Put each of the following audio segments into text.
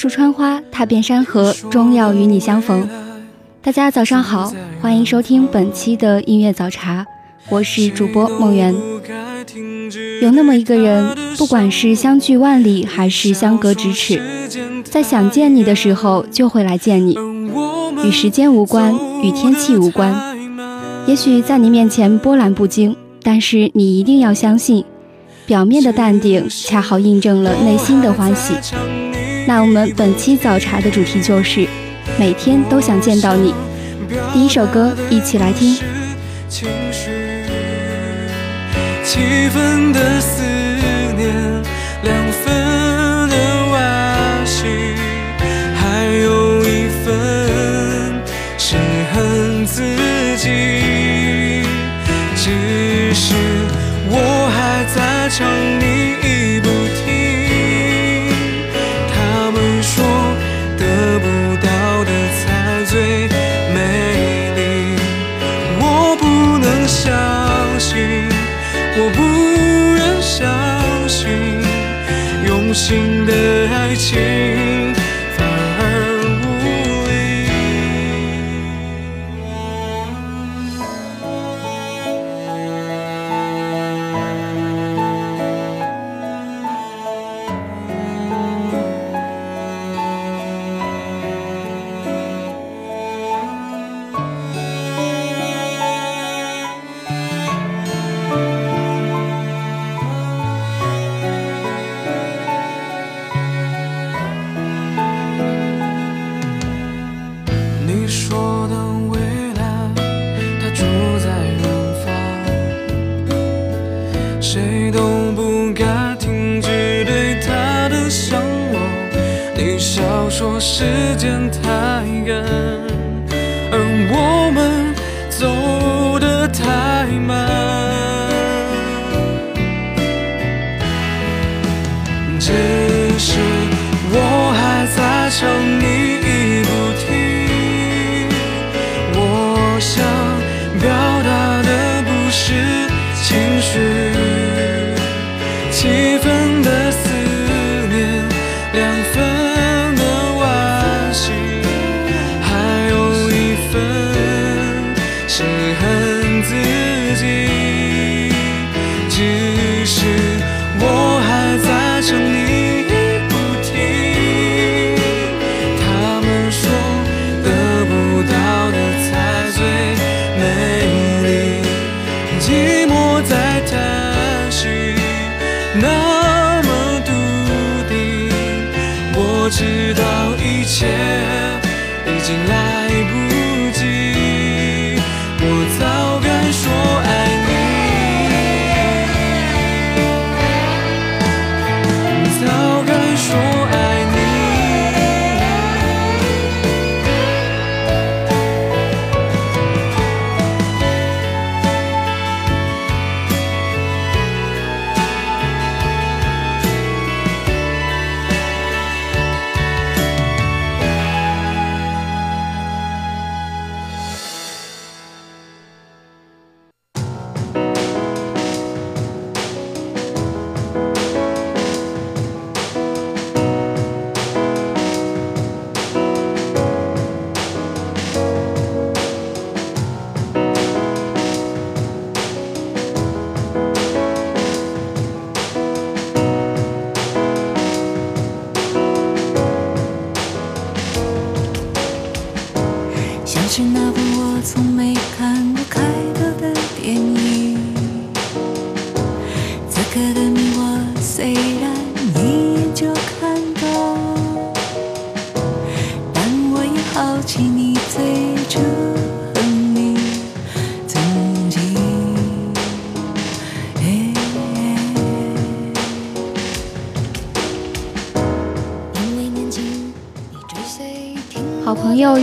树穿花，踏遍山河，终要与你相逢。大家早上好，欢迎收听本期的音乐早茶，我是主播梦圆。有那么一个人，不管是相距万里还是相隔咫尺。在想见你的时候，就会来见你，与时间无关，与天气无关。也许在你面前波澜不惊，但是你一定要相信，表面的淡定恰好印证了内心的欢喜。那我们本期早茶的主题就是每天都想见到你。第一首歌，一起来听。七分的思念，两分。唱你不你笑说时间太赶那么笃定我知道一切已经来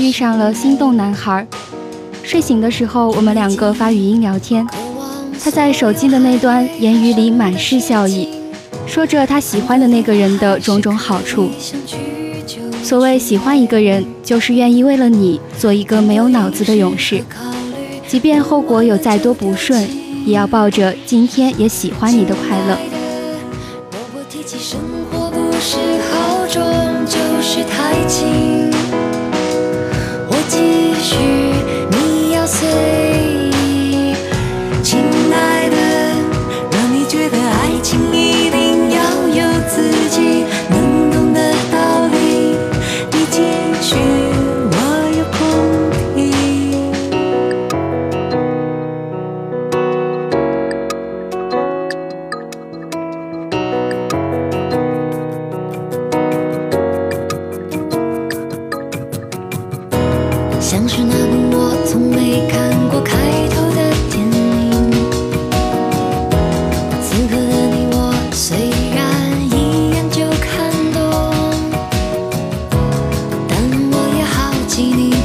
遇上了心动男孩。睡醒的时候，我们两个发语音聊天，他在手机的那端言语里满是笑意，说着他喜欢的那个人的种种好处。所谓喜欢一个人，就是愿意为了你做一个没有脑子的勇士，即便后果有再多不顺，也要抱着今天也喜欢你的快乐。若我提起生活，不是好重，就是太轻。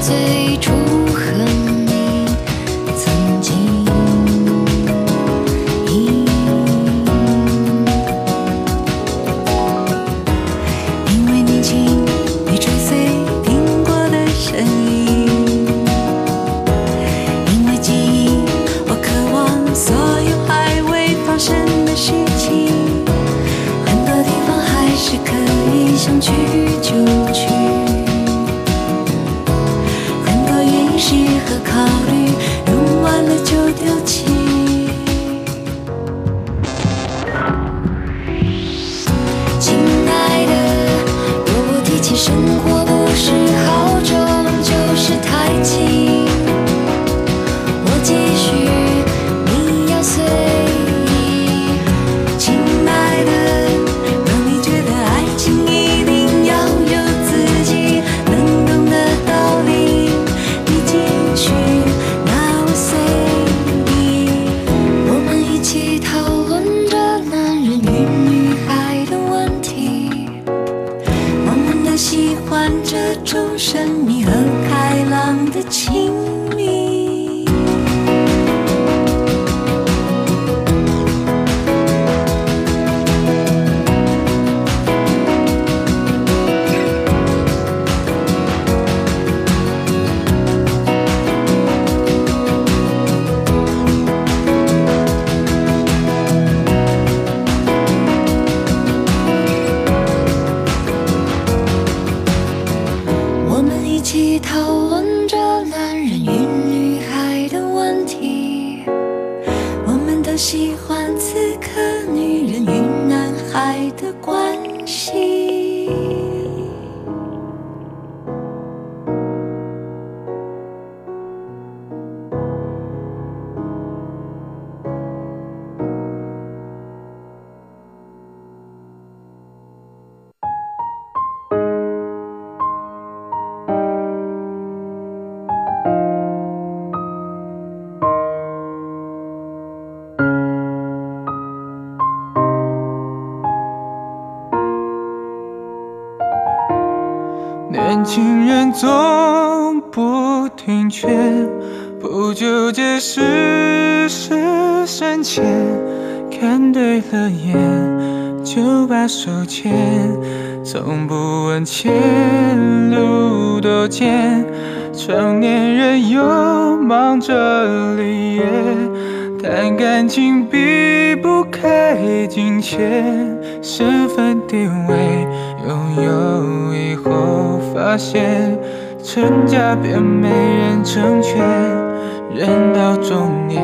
奇你我喜欢此刻女人与男孩的关系。手牵，从不问前路多艰。成年人又忙着立业，谈感情避不开金钱，身份地位拥有以后，发现成家便没人成全，人到中年，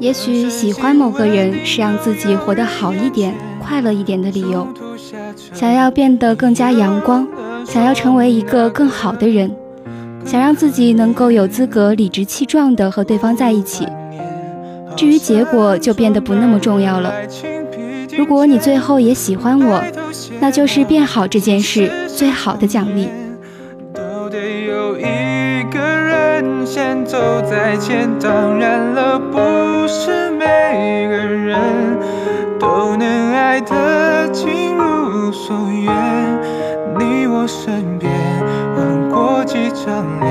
也许喜欢某个人是让自己活得好一点、快乐一点的理由，想要变得更加阳光，想要成为一个更好的人，想让自己能够有资格理直气壮地和对方在一起。至于结果，就变得不那么重要了。如果你最后也喜欢我，那就是变好这件事最好的奖励。都得有一个人先走在前，当然了，不是每个人都能爱得尽如所愿。你我身边换过几张脸，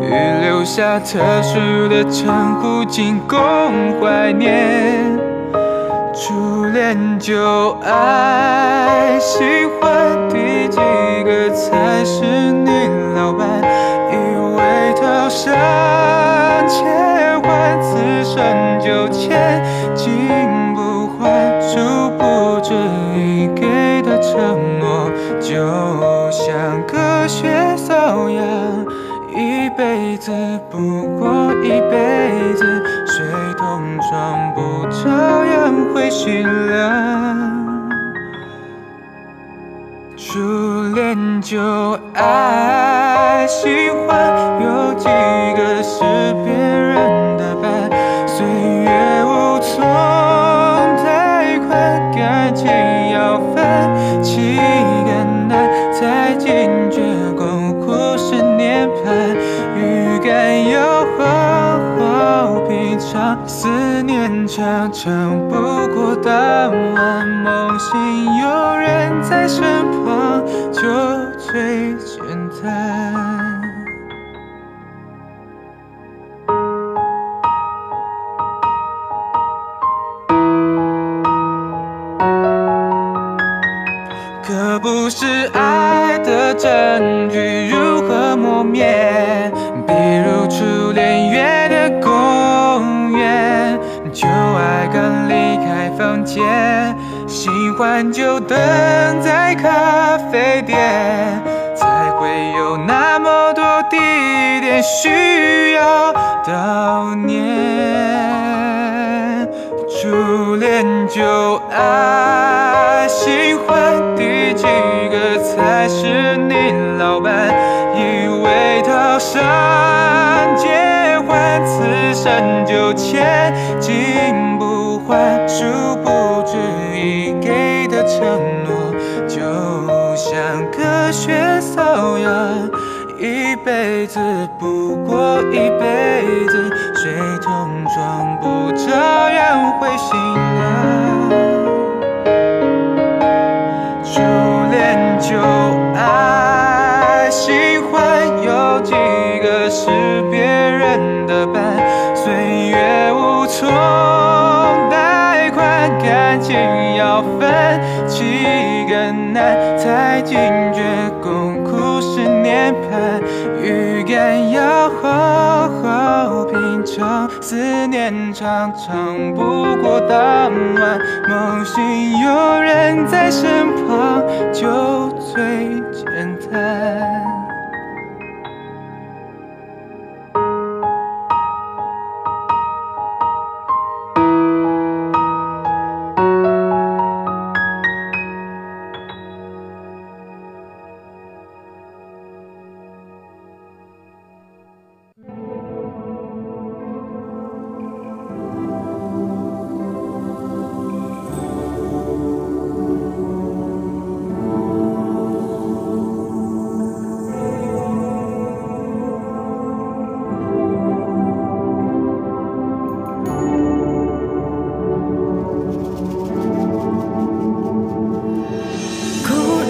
预留下特殊的称呼，仅供怀念。初恋就爱，喜欢第几个才是你老伴？以为套上切换，此生就千金不换，殊不知已给的承诺，就像隔靴搔痒。一辈子不过一辈子，水桶装不照样会心凉。初恋就爱，喜欢有几个是别人的伴，岁月无从太快，感情要分。七个难，才惊觉共苦十年盼，预感要好好品尝，思念常常不过当晚，梦醒有人在身旁，最欢就等在咖啡店，才会有那么多地点需要悼念。初恋就爱，喜欢第几个才是你老伴？以为套上结婚，此生就千金不换，殊不承诺，就像隔靴搔痒。一辈子不过一辈子，水桶装不照样会醒啊。才惊觉共苦十年盼，预感要好好品尝，思念常常不过当晚，梦醒有人在身旁，就最简单。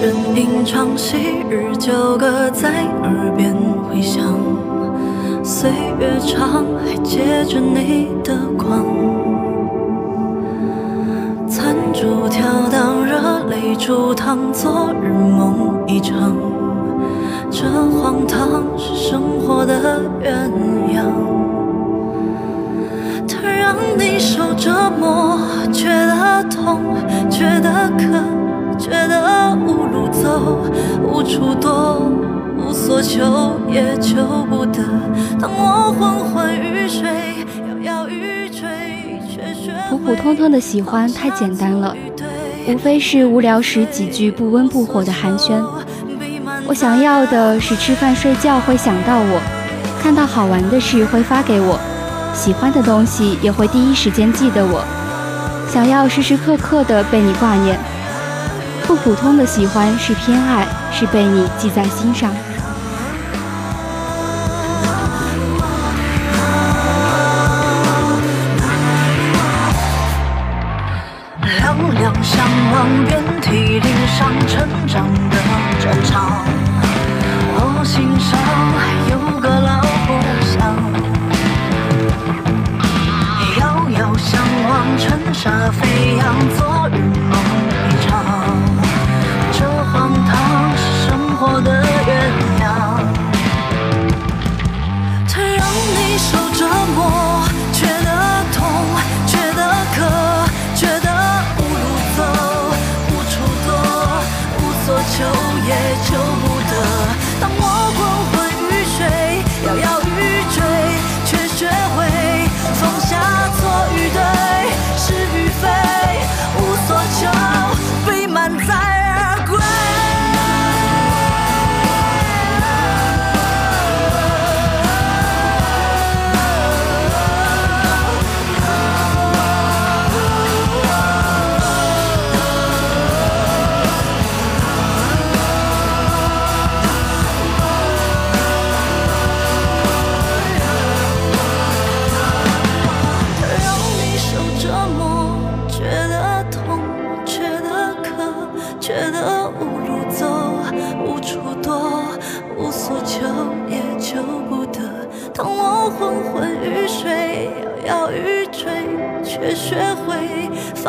人吟唱昔日旧歌在耳边回响，岁月长还借着你的光。残烛跳荡，热泪煮汤，昨日梦一场。这荒唐是生活的鸳鸯。它让你受折磨，觉得痛，觉得渴，觉得无路走，无处躲，无所求也求不得。当我昏昏欲睡，摇摇欲坠，却学普普通通的喜欢太简单了，无非是无聊时几句不温不火的寒暄。我想要的是吃饭睡觉会想到我，看到好玩的事会发给我，喜欢的东西也会第一时间记得我，想要时时刻刻的被你挂念。不普通的喜欢是偏爱，是被你记在心上。两两相望，遍体鳞伤成长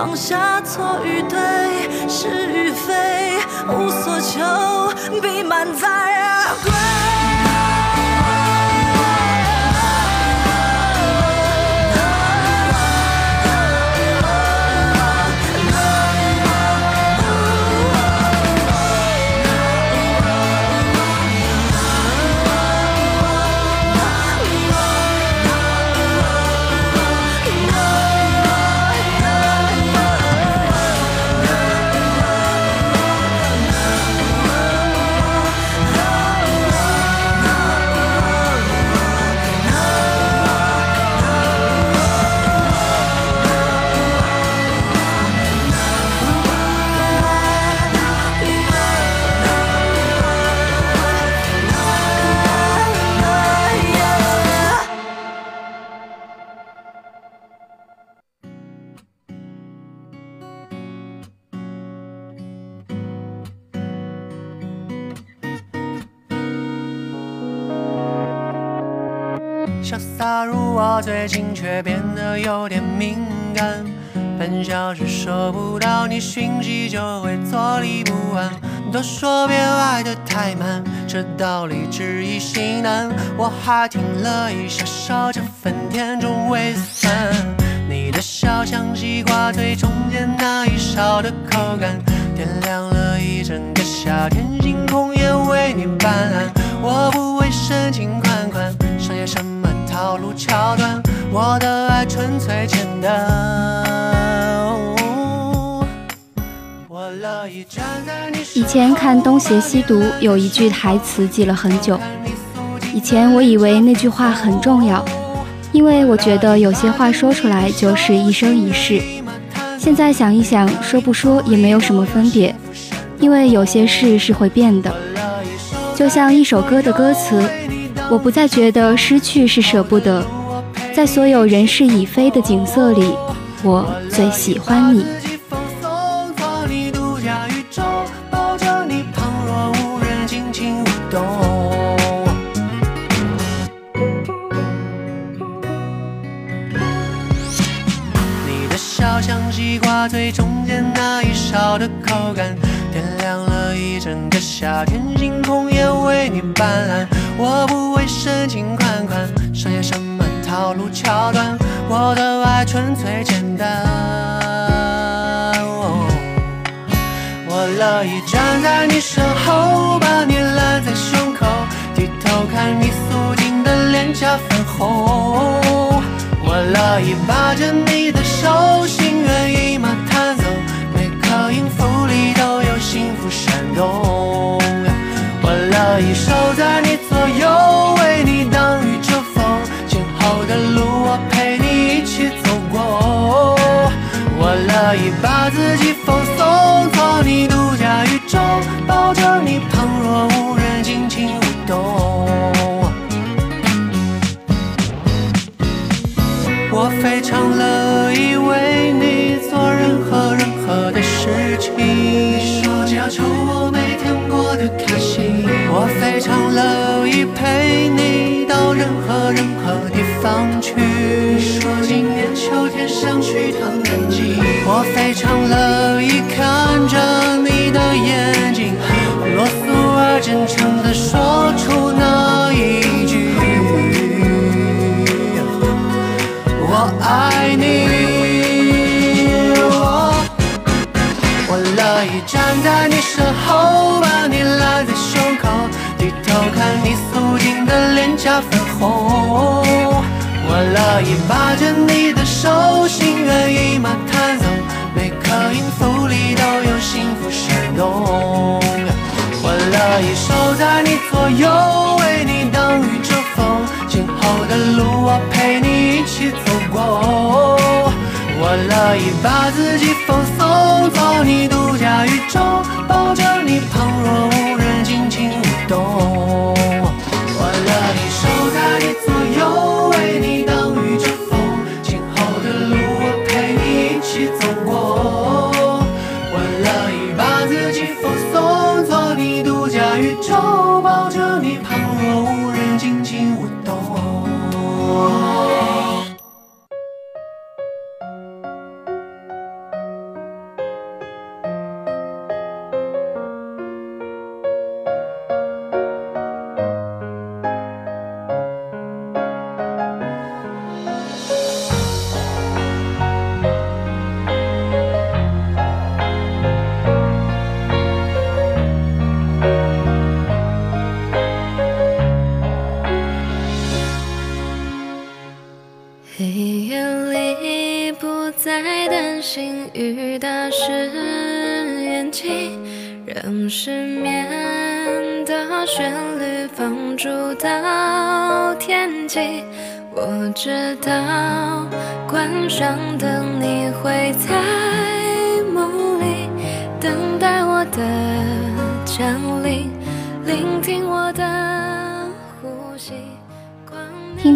放下错与对，是与非，无所求，必满载潇洒如我，最近却变得有点敏感。半小时收不到你讯息，就会坐立不安。都说别爱得太慢，这道理只易心难。我还听了一下，少这份甜中微酸。你的笑像西瓜最中间那一勺的口感，点亮了一整个夏天，星空也为你斑斓。我不会深情款款，商业什套路桥段，我的爱纯粹简单。以前看《东邪西毒》有一句台词记了很久。以前我以为那句话很重要，因为我觉得有些话说出来就是一生一世。现在想一想，说不说也没有什么分别，因为有些事是会变的。就像一首歌的歌词，我不再觉得失去是舍不得，在所有人事已非的景色里，我最喜欢你。自己放松，做你独家宇宙，抱着你旁若无人，尽情舞动。你的笑像西瓜最中间那一勺的口感，点亮了一整个夏天，星空也为你斑斓。我不会深情款款，上演什么套路桥段，我的爱纯粹简单。我乐意站在你身后，把你揽在胸口，低头看你素净的脸颊粉红。我乐意把着你的手，非常乐意看着你的眼睛，啰嗦而真诚地说出那一句。我爱你。我乐意站在你身后，把你揽在胸口，低头看你素净的脸颊粉红。我乐意把着你在你左右，为你挡雨遮风，今后的路我陪你一起走过。我乐意把自己放松，做你独家宇宙，抱着你旁若无人，尽情舞动。我乐意守在你左右，为你挡雨遮风，今后的路我陪你一起走过。我乐意把自己放松，做你独家宇宙，抱着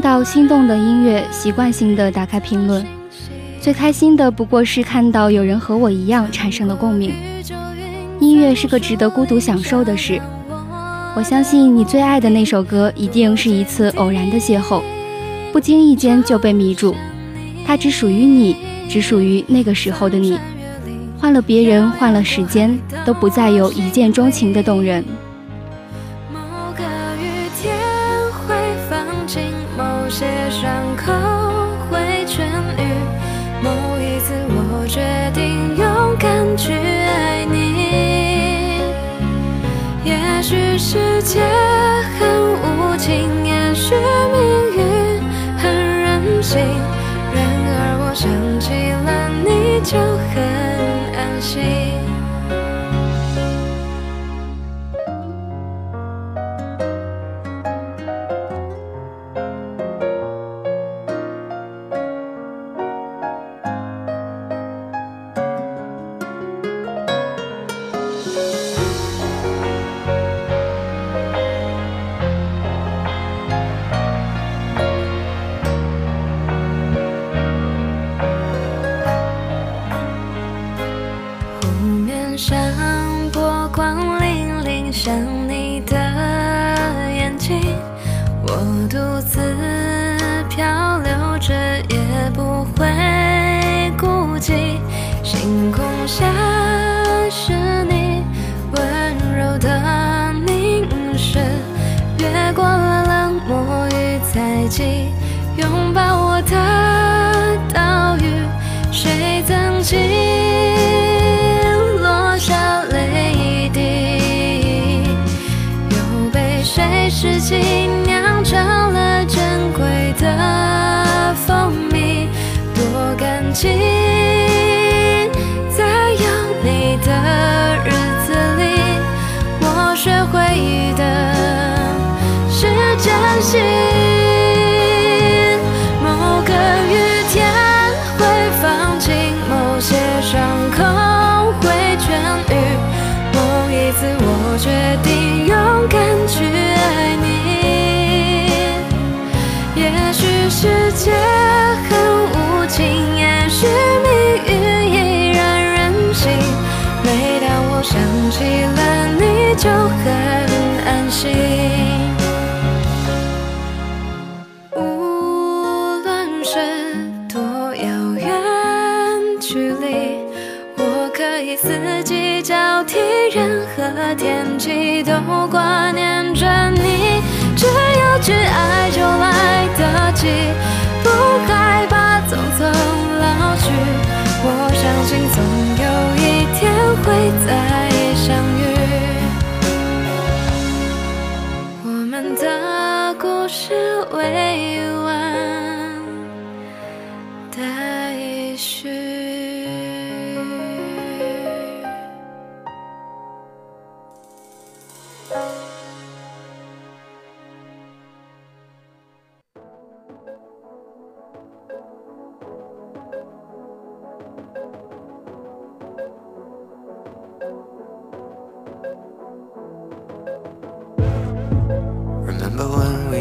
到心动的音乐，习惯性的打开评论。最开心的不过是看到有人和我一样产生了共鸣。音乐是个值得孤独享受的事。我相信你最爱的那首歌，一定是一次偶然的邂逅，不经意间就被迷住。它只属于你，只属于那个时候的你。换了别人，换了时间，都不再有一见钟情的动人。拥抱我的岛屿。谁曾经落下泪滴，又被谁拾起酿成了珍贵的蜂蜜？多感激，很安心无论是多遥远距离我可以四季交替任何天气都挂念着你。只要去爱就来得及不害怕匆匆老去我相信总有一天会在。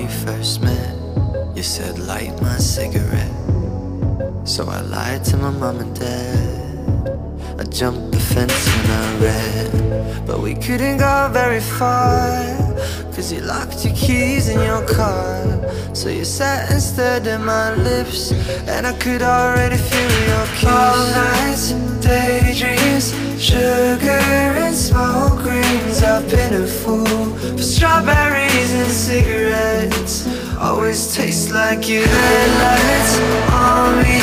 We first met? You said light my cigarette. So I lied to my mom and dad. I jumped the fence and I ran. But we couldn't go very far. Cause you locked your keys in your car. So you sat and stared at my lips. And I could already feel your kiss. All nights, daydreams, sugar and smoke rings. I've been a fool for strawberries and cigarettes. Always taste like you. Headlights on me,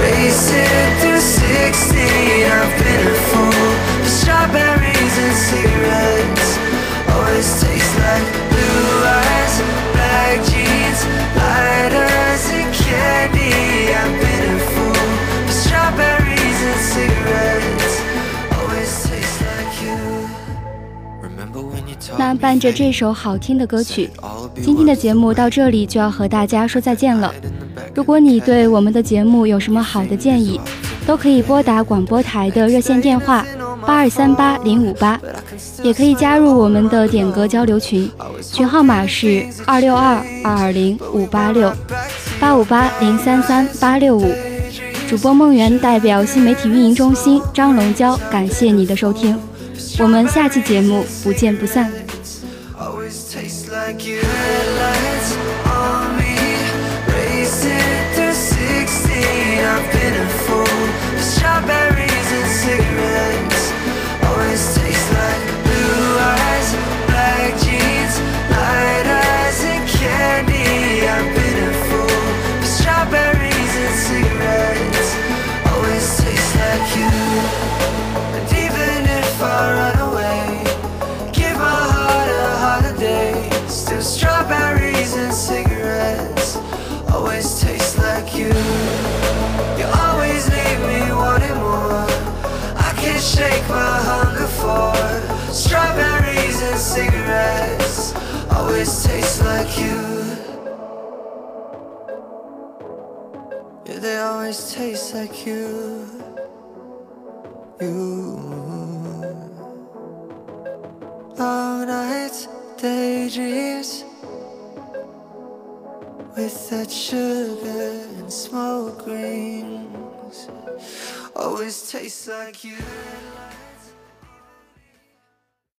racing through 16. I've been a fool for strawberries and cigarettes. Always taste like blue eyes, black jeans, lighters and candy. I've been 那伴着这首好听的歌曲，今天的节目到这里就要和大家说再见了。如果你对我们的节目有什么好的建议，都可以拨打广播台的热线电话八二三八零五八，也可以加入我们的点歌交流群，群号码是二六二二二零五八六八五八零三三八六五。主播梦圆代表新媒体运营中心张龙娇，感谢你的收听，我们下期节目不见不散。Shake my hunger for strawberries and cigarettes. Always taste like you. Yeah, they always taste like you. You. Long nights, daydreams with that sugar and smoke rings. Always tastes like you.